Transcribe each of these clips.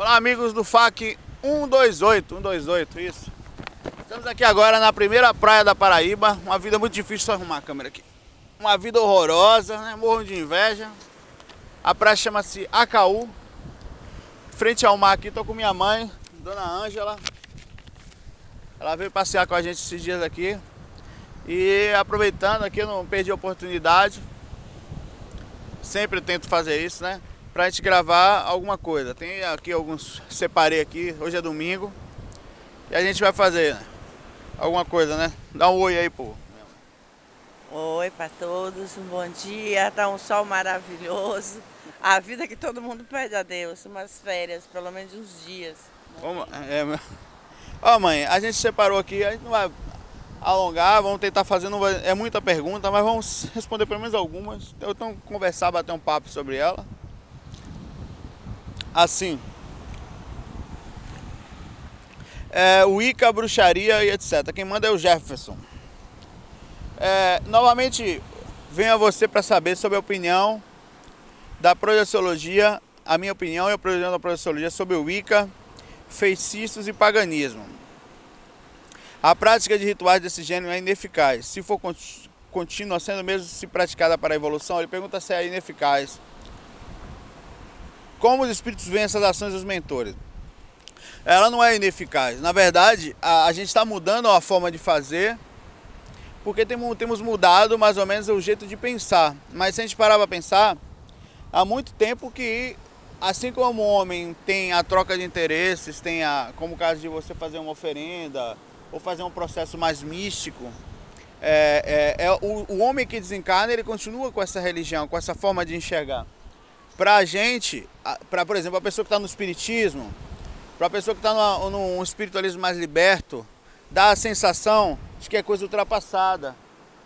Olá, amigos do FAC 128, 128, isso. Estamos aqui agora na primeira praia da Paraíba. Uma vida muito difícil, só arrumar a câmera aqui. Uma vida horrorosa, né? Morro de inveja. A praia chama-se Acaú. Frente ao mar aqui, tô com minha mãe, Dona Ângela. Ela veio passear com a gente esses dias aqui. E aproveitando aqui, eu não perdi a oportunidade. Sempre tento fazer isso, né? Pra gente gravar alguma coisa. Tem aqui alguns, separei aqui, hoje é domingo. E a gente vai fazer né? alguma coisa, né? Dá um oi aí, pô. Oi para todos, um bom dia. Tá um sol maravilhoso. A vida que todo mundo pede a Deus, umas férias, pelo menos uns dias. É, Ó, mãe, a gente separou aqui, a gente não vai alongar, vamos tentar fazer, não vai, é muita pergunta, mas vamos responder pelo menos algumas. Então, conversar, bater um papo sobre ela. Assim. É, Wicca, bruxaria e etc. Quem manda é o Jefferson. É, novamente, venho a você para saber sobre a opinião da projeciologia, a minha opinião e a opinião da projeciologia sobre o Wicca, feitiços e paganismo. A prática de rituais desse gênero é ineficaz. Se for contínua, sendo mesmo se praticada para a evolução, ele pergunta se é ineficaz. Como os espíritos veem essas ações dos mentores? Ela não é ineficaz. Na verdade, a, a gente está mudando a forma de fazer, porque temos, temos mudado mais ou menos o jeito de pensar. Mas se a gente parar para pensar, há muito tempo que, assim como o homem tem a troca de interesses, tem a, como o caso de você fazer uma oferenda, ou fazer um processo mais místico, é, é, é o, o, homem que desencarna ele continua com essa religião, com essa forma de enxergar. Para a gente, para por exemplo a pessoa que está no espiritismo, para a pessoa que está num espiritualismo mais liberto, dá a sensação de que é coisa ultrapassada.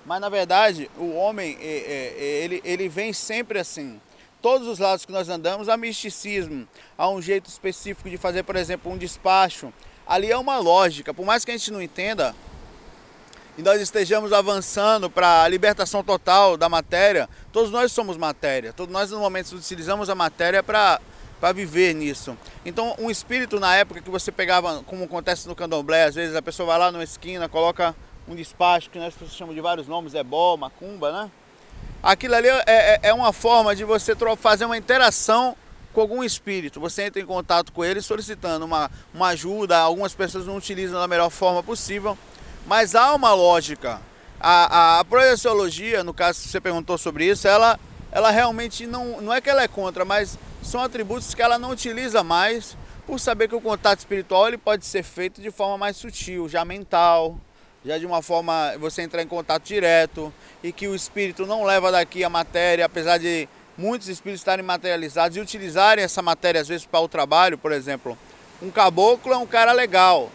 Mas na verdade o homem é, é, é, ele, ele vem sempre assim. Todos os lados que nós andamos há misticismo, há um jeito específico de fazer, por exemplo, um despacho, ali é uma lógica, por mais que a gente não entenda, e nós estejamos avançando para a libertação total da matéria, todos nós somos matéria, todos nós no momento utilizamos a matéria para para viver nisso. Então, um espírito na época que você pegava, como acontece no candomblé, às vezes a pessoa vai lá numa esquina, coloca um despacho que nós chamamos de vários nomes, ebó, macumba, né? Aquilo ali é, é, é uma forma de você fazer uma interação com algum espírito, você entra em contato com ele solicitando uma, uma ajuda, algumas pessoas não utilizam da melhor forma possível, mas há uma lógica. A, a, a projeciologia, no caso que você perguntou sobre isso, ela, ela realmente não, não é que ela é contra, mas são atributos que ela não utiliza mais por saber que o contato espiritual ele pode ser feito de forma mais sutil, já mental, já de uma forma você entrar em contato direto e que o espírito não leva daqui a matéria, apesar de muitos espíritos estarem materializados e utilizarem essa matéria às vezes para o trabalho, por exemplo. Um caboclo é um cara legal,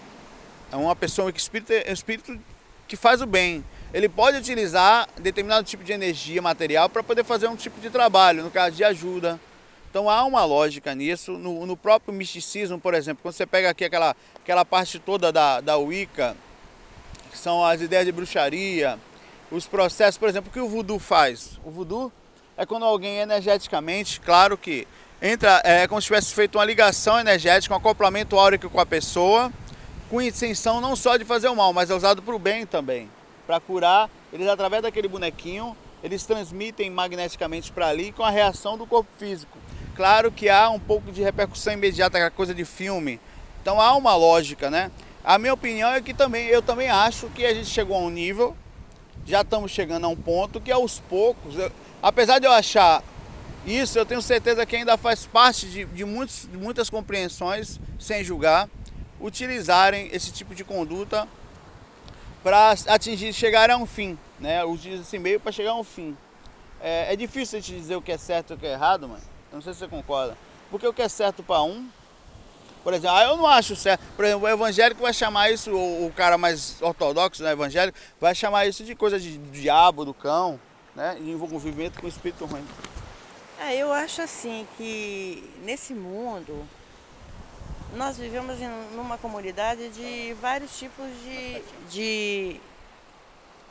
é uma pessoa que espírito, é um espírito que faz o bem. Ele pode utilizar determinado tipo de energia material para poder fazer um tipo de trabalho, no caso de ajuda. Então há uma lógica nisso. No, no, próprio misticismo, por exemplo, quando você pega aqui aquela, aquela parte toda da, da Wicca, que são as ideias de bruxaria, os processos, por exemplo, o que o voodoo faz? O voodoo é quando alguém energeticamente, claro que entra, é como se tivesse feito uma ligação energética, um acoplamento áurico com a pessoa, com intenção não só de fazer o mal, mas é usado para o bem também, para curar. Eles através daquele bonequinho, eles transmitem magneticamente para ali com a reação do corpo físico. Claro que há um pouco de repercussão imediata, aquela coisa de filme. Então há uma lógica, né? A minha opinião é que também eu também acho que a gente chegou a um nível, já estamos chegando a um ponto que aos poucos, eu, Apesar de eu achar isso, eu tenho certeza que ainda faz parte de, de, muitos, de muitas compreensões, sem julgar, utilizarem esse tipo de conduta para atingir, chegar a um fim, né? Utiliza esse meio para chegar a um fim. É, é, difícil gente dizer o que é certo e o que é errado, mas não sei se você concorda. Porque o que é certo para um, por exemplo, ah, eu não acho certo. Por exemplo, o evangélico vai chamar isso, o, o cara mais ortodoxo, né, evangélico, vai chamar isso de coisa de, de diabo, do cão né, em envolvimento com o espírito ruim. É, eu acho assim que nesse mundo nós vivemos em numa comunidade de vários tipos de, de,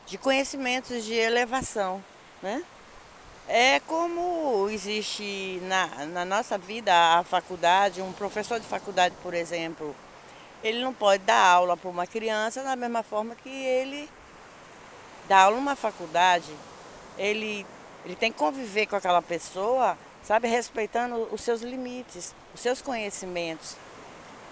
de conhecimentos de elevação, né? É como existe na, na nossa vida a faculdade, um professor de faculdade, por exemplo, ele não pode dar aula para uma criança da mesma forma que ele dá aula numa faculdade. Ele, ele tem que conviver com aquela pessoa, sabe, respeitando os seus limites, os seus conhecimentos.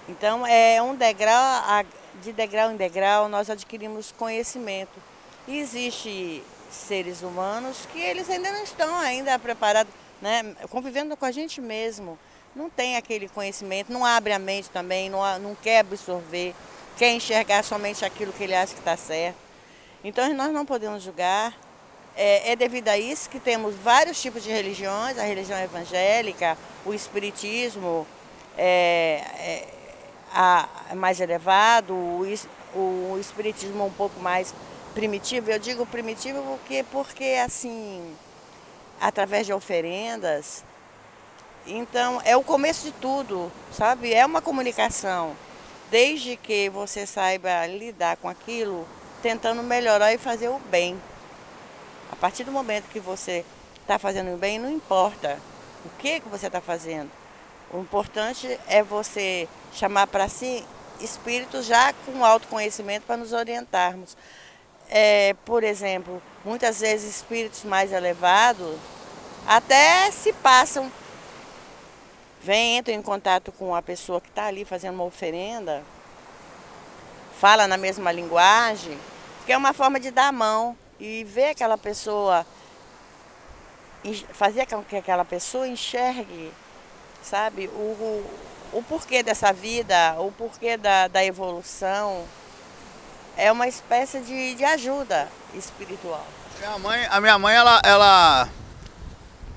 Então é um degrau, de degrau em degrau nós adquirimos conhecimento. E existe seres humanos que eles ainda não estão ainda preparados, né, convivendo com a gente mesmo. Não tem aquele conhecimento, não abre a mente também, não, não quer absorver, quer enxergar somente aquilo que ele acha que está certo. Então nós não podemos julgar. É, é, devido a isso que temos vários tipos de religiões, a religião evangélica, o espiritismo é, é a, mais elevado, o, o espiritismo um pouco mais primitivo. Eu digo primitivo porque, porque assim, através de oferendas. Então, é o começo de tudo, sabe? É uma comunicação. Desde que você saiba lidar com aquilo, tentando melhorar e fazer o bem. A partir do momento que você está fazendo o bem, não importa o que, que você está fazendo. O importante é você chamar para si espíritos já com autoconhecimento para nos orientarmos. É, por exemplo, muitas vezes espíritos mais elevados até se passam, vem, entram em contato com a pessoa que está ali fazendo uma oferenda, fala na mesma linguagem, que é uma forma de dar a mão e ver aquela pessoa, fazer com que aquela pessoa enxergue, sabe, o, o, porquê dessa vida, o porquê da, da evolução é uma espécie de, de ajuda espiritual. Minha mãe, a minha mãe, ela, ela,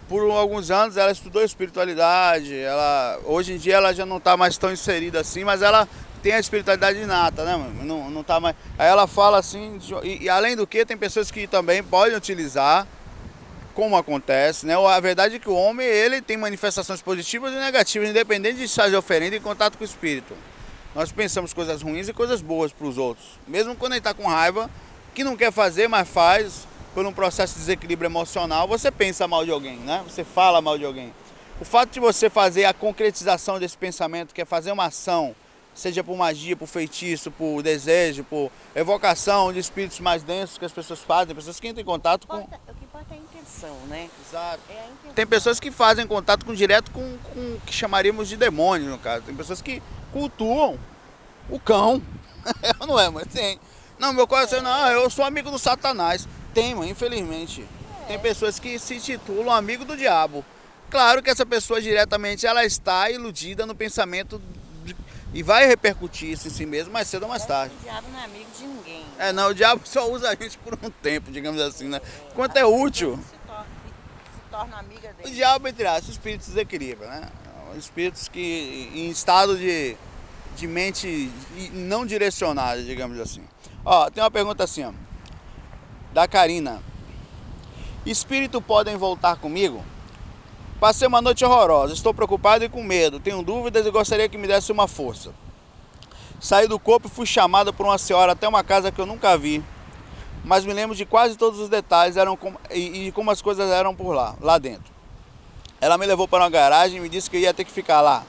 por alguns anos, ela estudou espiritualidade. Ela, hoje em dia ela já não está mais tão inserida assim, mas ela tem a espiritualidade inata, né? Não, não tá mais. Aí ela fala assim, e, e além do que, tem pessoas que também podem utilizar, como acontece, né? A verdade é que o homem ele tem manifestações positivas e negativas, independente de fazer oferenda em contato com o espírito. Nós pensamos coisas ruins e coisas boas para os outros. Mesmo quando gente está com raiva, que não quer fazer, mas faz, por um processo de desequilíbrio emocional, você pensa mal de alguém, né? Você fala mal de alguém. O fato de você fazer a concretização desse pensamento, que é fazer uma ação, seja por magia, por feitiço, por desejo, por evocação de espíritos mais densos que as pessoas fazem, pessoas que entram em contato com. Importa é a intenção, né? Exato. É intenção. Tem pessoas que fazem contato com direto com, com o que chamaríamos de demônio, no caso. Tem pessoas que cultuam o cão. não é, mas tem. Não, meu coração, não, eu sou amigo do Satanás. Tem, mano, infelizmente. Tem pessoas que se titulam amigo do diabo. Claro que essa pessoa diretamente ela está iludida no pensamento e vai repercutir isso em si mesmo mais cedo ou mais tarde. O diabo não é amigo de ninguém. É, não, o diabo só usa a gente por um tempo, digamos assim, né? Enquanto é útil. Se torna, se torna amiga dele. O diabo, entre aspas, espíritos desequilibra, né? Espíritos que em estado de de mente não direcionada, digamos assim. Ó, tem uma pergunta assim, ó, da Karina. Espírito podem voltar comigo? Passei uma noite horrorosa, estou preocupado e com medo, tenho dúvidas e gostaria que me desse uma força. Saí do corpo e fui chamada por uma senhora até uma casa que eu nunca vi, mas me lembro de quase todos os detalhes eram e, e como as coisas eram por lá, lá dentro. Ela me levou para uma garagem e me disse que ia ter que ficar lá.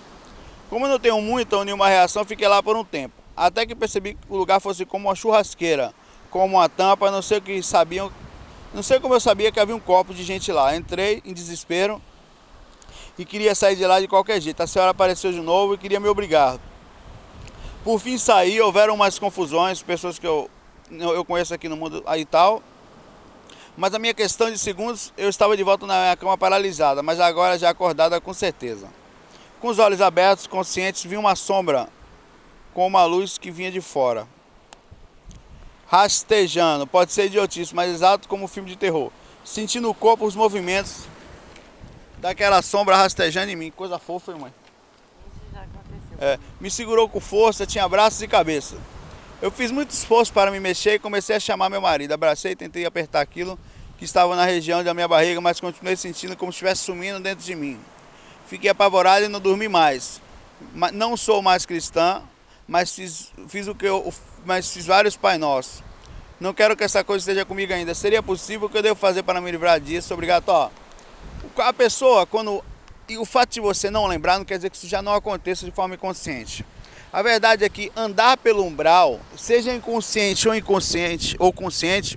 Como eu não tenho muita nenhuma reação, fiquei lá por um tempo. Até que percebi que o lugar fosse como uma churrasqueira, como uma tampa, não sei o que sabiam. Não sei como eu sabia que havia um copo de gente lá. Entrei em desespero e queria sair de lá de qualquer jeito. A senhora apareceu de novo e queria me obrigar. Por fim saí, houveram mais confusões, pessoas que eu, eu conheço aqui no mundo aí tal. Mas a minha questão de segundos, eu estava de volta na minha cama paralisada, mas agora já acordada com certeza. Com os olhos abertos, conscientes, vi uma sombra com uma luz que vinha de fora. Rastejando, pode ser idiotice, mas exato como um filme de terror. Sentindo no corpo os movimentos daquela sombra rastejando em mim. Coisa fofa, hein, mãe? Isso já aconteceu. É, me segurou com força, tinha braços e cabeça. Eu fiz muito esforço para me mexer e comecei a chamar meu marido. Abracei e tentei apertar aquilo que estava na região da minha barriga, mas continuei sentindo como se estivesse sumindo dentro de mim. Fiquei apavorado e não dormi mais. Não sou mais cristã, mas fiz, fiz o que eu, mas fiz vários Pai Nossos. Não quero que essa coisa esteja comigo ainda. Seria possível o que eu devo fazer para me livrar disso? Obrigado. Ó, A pessoa, quando. E o fato de você não lembrar não quer dizer que isso já não aconteça de forma inconsciente. A verdade é que andar pelo umbral, seja inconsciente ou inconsciente ou consciente,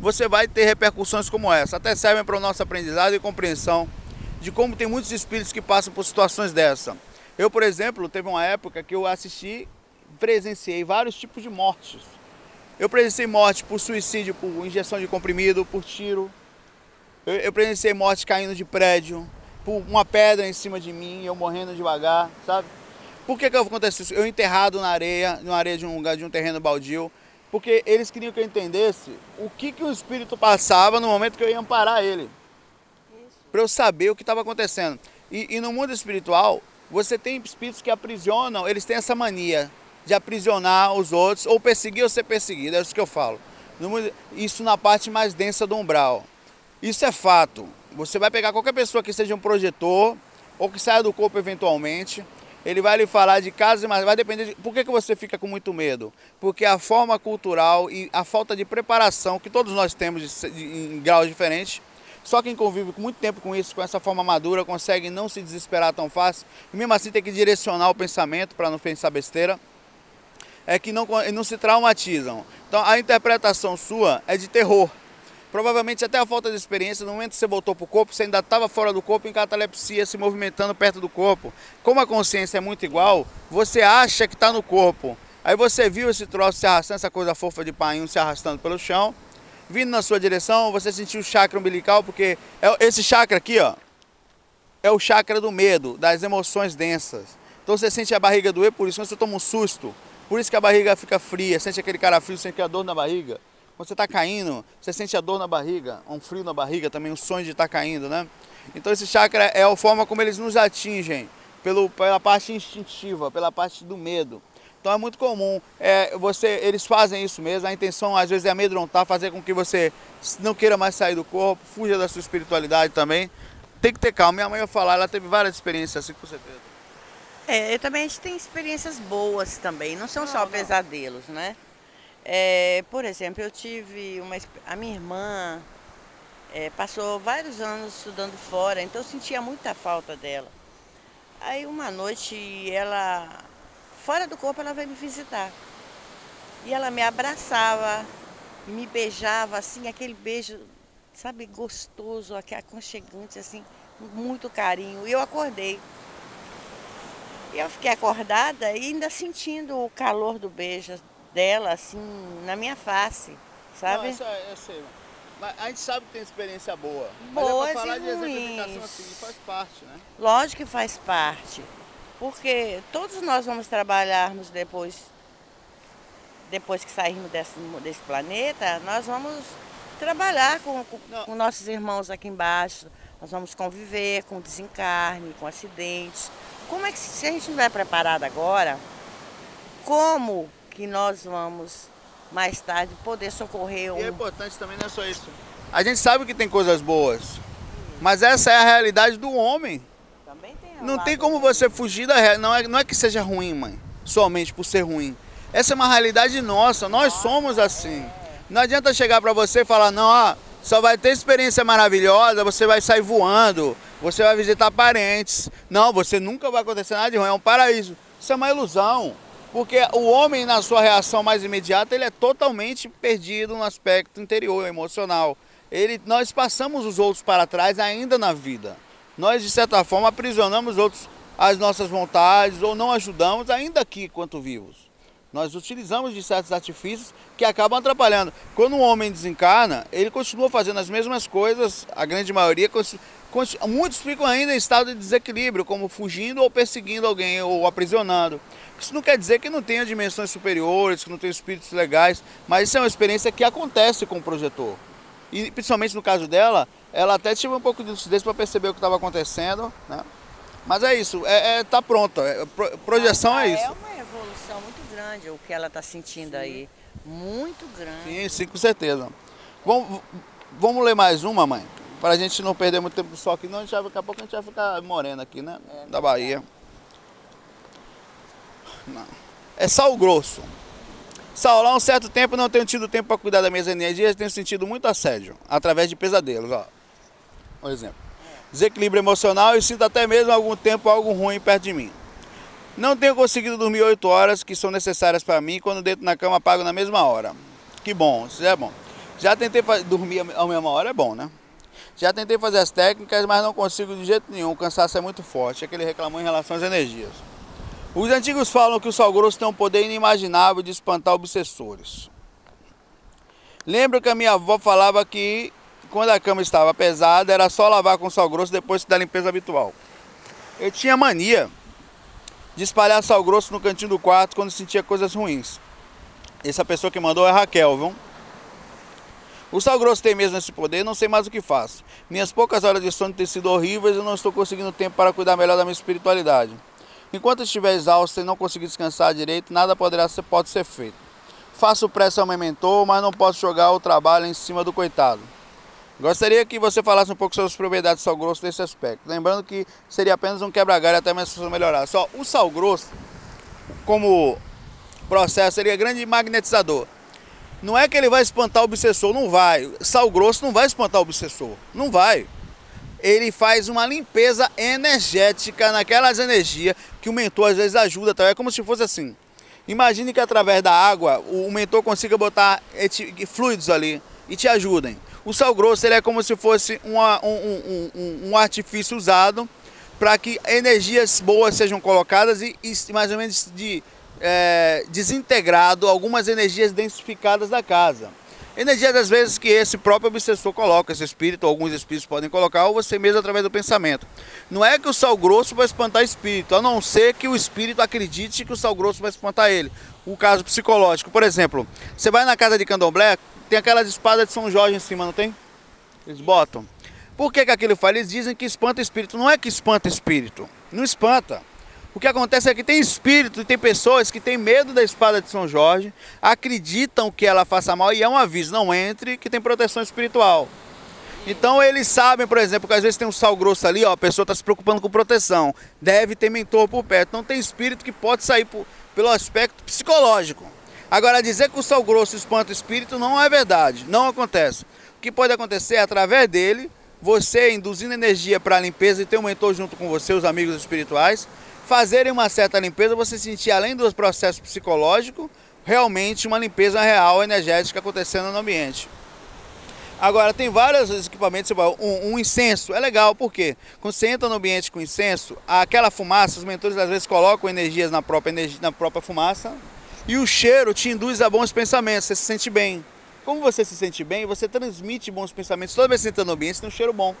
você vai ter repercussões como essa. Até servem para o nosso aprendizado e compreensão de como tem muitos espíritos que passam por situações dessa. Eu, por exemplo, teve uma época que eu assisti, presenciei vários tipos de mortes. Eu presenciei morte por suicídio, por injeção de comprimido, por tiro. Eu, eu presenciei morte caindo de prédio, por uma pedra em cima de mim, eu morrendo devagar, sabe? Por que que aconteceu isso? Eu enterrado na areia, na areia de um lugar, de um terreno baldio, porque eles queriam que eu entendesse o que que o espírito passava no momento que eu ia amparar ele. Para eu saber o que estava acontecendo. E, e no mundo espiritual, você tem espíritos que aprisionam, eles têm essa mania de aprisionar os outros, ou perseguir ou ser perseguido, é isso que eu falo. Isso na parte mais densa do umbral. Isso é fato. Você vai pegar qualquer pessoa que seja um projetor, ou que saia do corpo eventualmente, ele vai lhe falar de casos, mas vai depender de... Por que, que você fica com muito medo? Porque a forma cultural e a falta de preparação que todos nós temos de, de, em graus diferentes, só quem convive muito tempo com isso, com essa forma madura, consegue não se desesperar tão fácil, e mesmo assim tem que direcionar o pensamento para não pensar besteira é que não, não se traumatizam. Então a interpretação sua é de terror. Provavelmente até a falta de experiência, no momento que você voltou para o corpo, você ainda estava fora do corpo em catalepsia, se movimentando perto do corpo. Como a consciência é muito igual, você acha que está no corpo. Aí você viu esse troço se arrastando, essa coisa fofa de painho se arrastando pelo chão, vindo na sua direção, você sentiu o chakra umbilical, porque é esse chakra aqui, ó, é o chakra do medo, das emoções densas. Então você sente a barriga doer, por isso você toma um susto, por isso que a barriga fica fria, sente aquele cara frio, sente a dor na barriga. Quando você está caindo, você sente a dor na barriga, um frio na barriga, também o sonho de estar tá caindo, né? Então esse chakra é a forma como eles nos atingem, pelo, pela parte instintiva, pela parte do medo. Então é muito comum, é, você, eles fazem isso mesmo, a intenção às vezes é amedrontar, fazer com que você não queira mais sair do corpo, fuja da sua espiritualidade também. Tem que ter calma. Minha mãe ia falar, ela teve várias experiências assim com certeza. É, também a gente tem experiências boas também, não são não, só não. pesadelos, né? É, por exemplo, eu tive uma. A minha irmã é, passou vários anos estudando fora, então eu sentia muita falta dela. Aí uma noite ela, fora do corpo, ela veio me visitar. E ela me abraçava, me beijava, assim, aquele beijo, sabe, gostoso, aconchegante, assim, muito carinho. E eu acordei. E eu fiquei acordada e ainda sentindo o calor do beijo dela, assim, na minha face, sabe? Não, isso é. Mas a gente sabe que tem experiência boa. Boas Mas é falar e de exemplificação assim, faz parte, né? Lógico que faz parte. Porque todos nós vamos trabalharmos depois, depois que sairmos desse, desse planeta, nós vamos trabalhar com, com, com nossos irmãos aqui embaixo. Nós vamos conviver com desencarne, com acidentes, como é que se a gente não vai preparado agora, como que nós vamos mais tarde poder socorrer um... E é importante também não é só isso. A gente sabe que tem coisas boas, mas essa é a realidade do homem. Também tem não tem como você fugir da realidade. Não é, não é que seja ruim, mãe, somente por ser ruim. Essa é uma realidade nossa, nós somos assim. Não adianta chegar para você e falar, não, ah, só vai ter experiência maravilhosa, você vai sair voando, você vai visitar parentes. Não, você nunca vai acontecer nada de ruim, é um paraíso. Isso é uma ilusão. Porque o homem, na sua reação mais imediata, ele é totalmente perdido no aspecto interior, emocional. Ele, nós passamos os outros para trás ainda na vida. Nós, de certa forma, aprisionamos outros às nossas vontades ou não ajudamos ainda aqui enquanto vivos. Nós utilizamos de certos artifícios que acabam atrapalhando. Quando um homem desencarna, ele continua fazendo as mesmas coisas, a grande maioria, muitos ficam ainda em estado de desequilíbrio, como fugindo ou perseguindo alguém ou aprisionando. Isso não quer dizer que não tenha dimensões superiores, que não tenha espíritos legais, mas isso é uma experiência que acontece com o projetor. E principalmente no caso dela, ela até tive um pouco de lucidez para perceber o que estava acontecendo, né? Mas é isso, é, é tá pronta, é, projeção é isso. É uma evolução muito grande o que ela está sentindo sim. aí. Muito grande. Sim, sim, com certeza. Vamos, vamos ler mais uma, mãe? Para a gente não perder muito tempo só aqui, não, a gente vai, daqui a pouco a gente vai ficar morena aqui, né? É, da Bahia. É sal grosso. Saulo, há um certo tempo não tenho tido tempo para cuidar das minhas energias, tenho sentido muito assédio, através de pesadelos, ó. Por exemplo. desequilíbrio emocional e sinto até mesmo algum tempo algo ruim perto de mim. Não tenho conseguido dormir 8 horas que são necessárias para mim quando deito na cama apago na mesma hora. Que bom, isso é bom. Já tentei dormir a mesma hora, é bom, né? Já tentei fazer as técnicas, mas não consigo de jeito nenhum. O cansaço é muito forte. É que ele reclamou em relação às energias. Os antigos falam que o sal grosso tem um poder inimaginável de espantar obsessores. Lembro que a minha avó falava que quando a cama estava pesada era só lavar com sal grosso depois da limpeza habitual. Eu tinha mania de espalhar sal grosso no cantinho do quarto quando sentia coisas ruins. Essa pessoa que mandou é Raquel, viu? O sal grosso tem mesmo esse poder, não sei mais o que faço. Minhas poucas horas de sono têm sido horríveis e não estou conseguindo tempo para cuidar melhor da minha espiritualidade. Enquanto estiver exausto e não conseguir descansar direito, nada poderá ser, pode ser feito. Faço pressa ao meu mentor, mas não posso jogar o trabalho em cima do coitado. Gostaria que você falasse um pouco sobre as propriedades do sal grosso nesse aspecto. Lembrando que seria apenas um quebra-galho até minha situação melhorar. Só o sal grosso, como processo, seria grande magnetizador. Não é que ele vai espantar o obsessor, não vai. Sal grosso não vai espantar o obsessor, não vai. Ele faz uma limpeza energética naquelas energias que o mentor às vezes ajuda, tá? é como se fosse assim. Imagine que através da água o mentor consiga botar fluidos ali e te ajudem. O sal grosso ele é como se fosse uma, um, um, um, artifício usado para que energias boas sejam colocadas e, e mais ou menos de é, desintegrado algumas energias densificadas da casa. Energias às vezes que esse próprio obsessor coloca, esse espírito, alguns espíritos podem colocar, ou você mesmo através do pensamento. Não é que o sal grosso vai espantar espírito, a não ser que o espírito acredite que o sal grosso vai espantar ele. O caso psicológico, por exemplo, você vai na casa de candomblé, tem aquelas espadas de São Jorge em cima, não tem? Eles botam. Por que, que aquilo faz? Eles dizem que espanta espírito. Não é que espanta espírito, não espanta. O que acontece é que tem espírito e tem pessoas que têm medo da espada de São Jorge, acreditam que ela faça mal e é um aviso, não entre, que tem proteção espiritual. Então eles sabem, por exemplo, que às vezes tem um sal grosso ali, ó, a pessoa está se preocupando com proteção, deve ter mentor por perto. Então tem espírito que pode sair por, pelo aspecto psicológico. Agora, dizer que o sal grosso espanta o espírito não é verdade, não acontece. O que pode acontecer é através dele, você induzindo energia para a limpeza e ter um mentor junto com você, os amigos espirituais, fazerem uma certa limpeza, você sentir, além dos processos psicológicos, realmente uma limpeza real, energética acontecendo no ambiente. Agora, tem vários equipamentos, um, um incenso é legal, porque quando você entra no ambiente com incenso, aquela fumaça, os mentores às vezes colocam energias na própria, energia, na própria fumaça, e o cheiro te induz a bons pensamentos, você se sente bem. Como você se sente bem, você transmite bons pensamentos. Toda vez que você entra no ambiente, você tem um cheiro bom.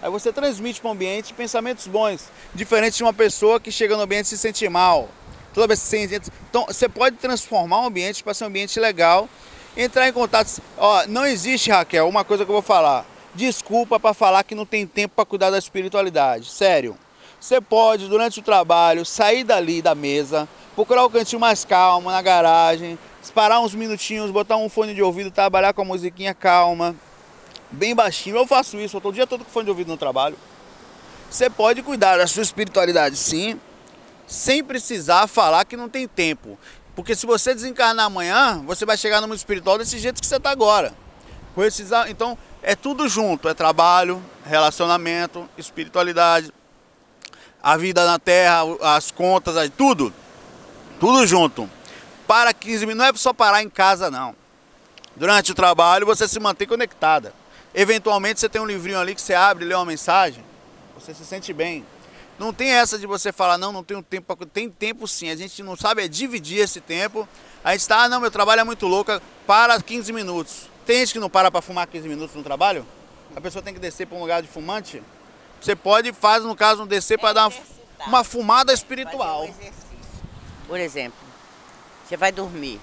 Aí você transmite para o ambiente pensamentos bons, diferente de uma pessoa que chega no ambiente e se sente mal. Toda vez você entra, então você pode transformar o ambiente para ser um ambiente legal, entrar em contato. Ó, não existe, Raquel, uma coisa que eu vou falar. Desculpa para falar que não tem tempo para cuidar da espiritualidade. Sério. Você pode, durante o trabalho, sair dali da mesa, procurar o cantinho mais calmo, na garagem, parar uns minutinhos, botar um fone de ouvido, trabalhar com a musiquinha calma, bem baixinho. Eu faço isso, eu tô o dia todo com fone de ouvido no trabalho. Você pode cuidar da sua espiritualidade sim, sem precisar falar que não tem tempo. Porque se você desencarnar amanhã, você vai chegar no mundo espiritual desse jeito que você está agora. Então, é tudo junto: é trabalho, relacionamento, espiritualidade, a vida na terra, as contas, tudo. Tudo junto. Para 15 minutos, não é só parar em casa, não. Durante o trabalho, você se mantém conectada. Eventualmente você tem um livrinho ali que você abre, lê uma mensagem, você se sente bem. Não tem essa de você falar, não, não tenho tempo para. Tem tempo sim, a gente não sabe é dividir esse tempo. A gente está, ah, não, meu trabalho é muito louco, para 15 minutos. Tem gente que não para para fumar 15 minutos no trabalho? A pessoa tem que descer para um lugar de fumante? Você pode, faz no caso, um descer para dar uma, uma fumada espiritual. Um Por exemplo, você vai dormir.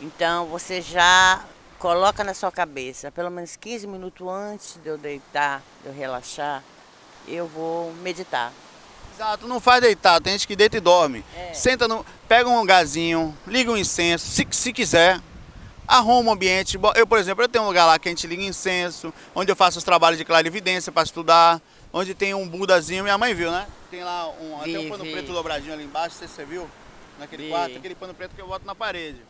Então você já coloca na sua cabeça, pelo menos 15 minutos antes de eu deitar, de eu relaxar, eu vou meditar. Exato, não faz deitar, tem gente que deita e dorme. É. Senta no. Pega um gazinho, liga um incenso, se, se quiser. Arruma um ambiente. Eu, por exemplo, eu tenho um lugar lá que a gente liga incenso, onde eu faço os trabalhos de clarividência para estudar, onde tem um budazinho, minha mãe viu, né? Tem lá um, vi, até um pano vi. preto dobradinho ali embaixo, você, você viu? Naquele vi. quarto, aquele pano preto que eu boto na parede.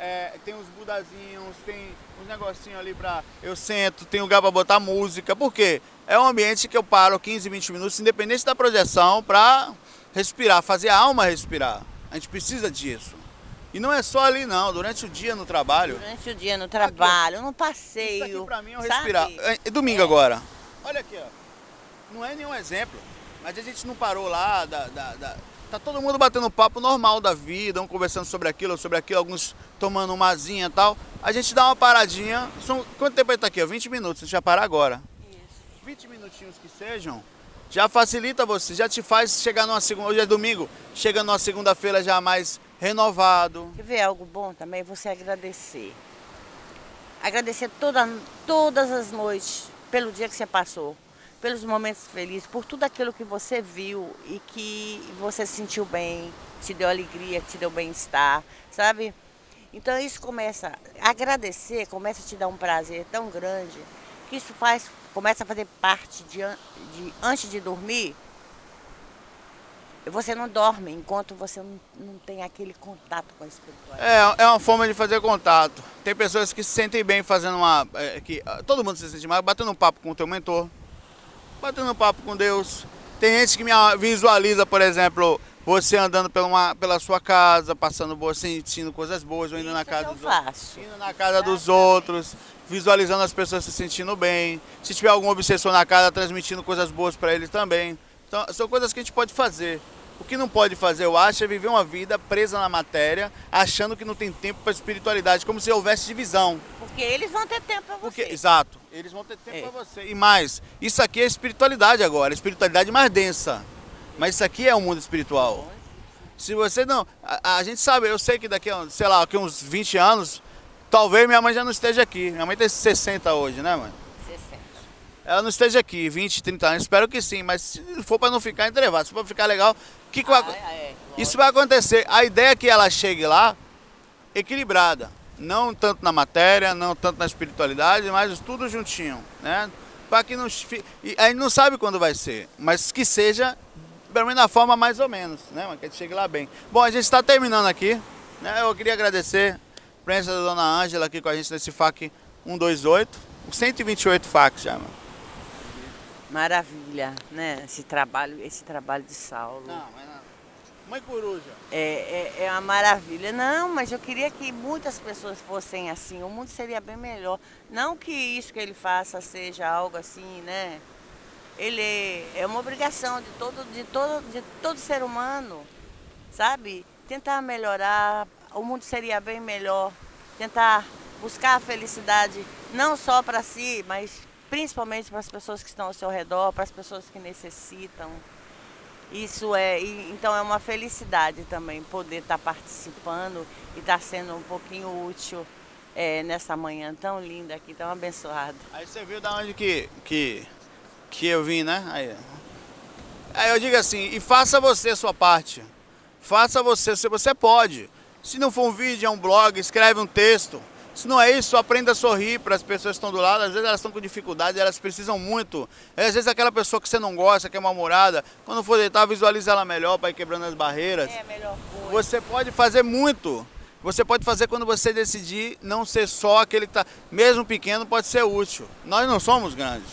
É, tem uns budazinhos, tem uns negocinhos ali pra. Eu sento, tem lugar pra botar música. Por quê? É um ambiente que eu paro 15, 20 minutos, independente da projeção, pra respirar, fazer a alma respirar. A gente precisa disso. E não é só ali não, durante o dia no trabalho. Durante o dia no trabalho, aqui, no passeio. Isso aqui pra mim é um respirar. É domingo é. agora. Olha aqui, ó. Não é nenhum exemplo, mas a gente não parou lá da, da, da Tá todo mundo batendo papo normal da vida, um conversando sobre aquilo, sobre aquilo, alguns tomando uma e tal. A gente dá uma paradinha. São, quanto tempo ele tá aqui? 20 minutos, a gente vai parar agora. Isso. 20 minutinhos que sejam, já facilita você, já te faz chegar numa segunda. Hoje é domingo, chega numa segunda-feira já mais renovado. Quer ver algo bom também? Você agradecer. Agradecer toda, todas as noites pelo dia que você passou pelos momentos felizes, por tudo aquilo que você viu e que você sentiu bem, te deu alegria, te deu bem-estar, sabe? Então isso começa a agradecer, começa a te dar um prazer tão grande que isso faz, começa a fazer parte de, de antes de dormir. Você não dorme enquanto você não, não tem aquele contato com a espiritualidade. É, é uma forma de fazer contato. Tem pessoas que se sentem bem fazendo uma. É, que, todo mundo se sente mal, batendo um papo com o teu mentor batendo papo com Deus. Tem gente que me visualiza, por exemplo, você andando pela, uma, pela sua casa, passando boa, sentindo coisas boas, ou indo Isso na casa dos outros. Indo na casa dos outros, visualizando as pessoas se sentindo bem. Se tiver algum obsessor na casa, transmitindo coisas boas para eles também. Então, são coisas que a gente pode fazer. O que não pode fazer, eu acho, é viver uma vida presa na matéria, achando que não tem tempo para espiritualidade, como se houvesse divisão. Porque eles vão ter tempo para você. Porque, exato, eles vão ter tempo é. para você. E mais, isso aqui é espiritualidade agora, espiritualidade mais densa. Mas isso aqui é o mundo espiritual. Se você não. A, a, gente sabe, eu sei que daqui a, sei lá, daqui uns 20 anos, talvez minha mãe já não esteja aqui. Minha mãe tem 60 hoje, né, mãe? ela não esteja aqui 20, 30 anos, espero que sim, mas se for para não ficar entrevado, se for ficar legal, o que, que vai, ah, é, é, isso vai acontecer? A ideia é que ela chegue lá equilibrada, não tanto na matéria, não tanto na espiritualidade, mas tudo juntinho, né? Para que não e a gente não sabe quando vai ser, mas que seja pelo menos na forma mais ou menos, né? Que a gente chegue lá bem. Bom, a gente está terminando aqui, né? Eu queria agradecer a presença da dona Ângela aqui com a gente nesse FAC 128, 128 FACs já, mano. Maravilha, né? Esse trabalho, esse trabalho de Saulo. Não, mas não. Mãe Coruja. É, é, é uma maravilha. Não, mas eu queria que muitas pessoas fossem assim. O mundo seria bem melhor. Não que isso que ele faça seja algo assim, né? Ele é uma obrigação de todo, de todo, de todo ser humano, sabe? Tentar melhorar. O mundo seria bem melhor. Tentar buscar a felicidade não só para si, mas principalmente para as pessoas que estão ao seu redor, para as pessoas que necessitam. Isso é, então é uma felicidade também poder estar tá participando e estar tá sendo um pouquinho útil é, nessa manhã tão linda aqui, tão abençoada. Aí você viu da onde que, que, que eu vim, né? Aí, aí eu digo assim, e faça você a sua parte. Faça você, se você pode. Se não for um vídeo, é um blog, escreve um texto. Se não é isso, aprenda a sorrir para as pessoas que estão do lado. Às vezes elas estão com dificuldade, elas precisam muito. Às vezes aquela pessoa que você não gosta, que é mal-humorada, quando for deitar, visualiza ela melhor para ir quebrando as barreiras. É, melhor coisa. Você pode fazer muito. Você pode fazer quando você decidir não ser só aquele que está, mesmo pequeno, pode ser útil. Nós não somos grandes,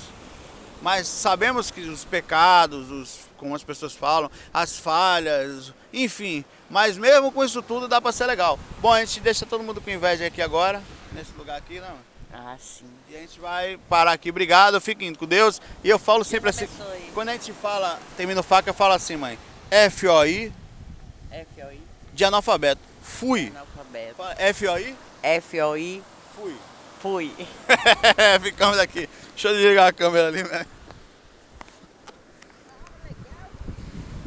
mas sabemos que os pecados, os, como as pessoas falam, as falhas, enfim, mas mesmo com isso tudo dá para ser legal. Bom, a gente deixa todo mundo com inveja aqui agora, nesse lugar aqui, não? Ah, sim. E a gente vai parar aqui. Obrigado, fiquem com Deus. E eu falo sempre assim, quando a gente fala, termina o faca, eu falo assim, mãe, F-O-I. F-O-I. De analfabeto. Fui. Analfabeto. F-O-I. F-O-I. Fui. Fui. Ficamos aqui. Deixa eu desligar a câmera ali, né?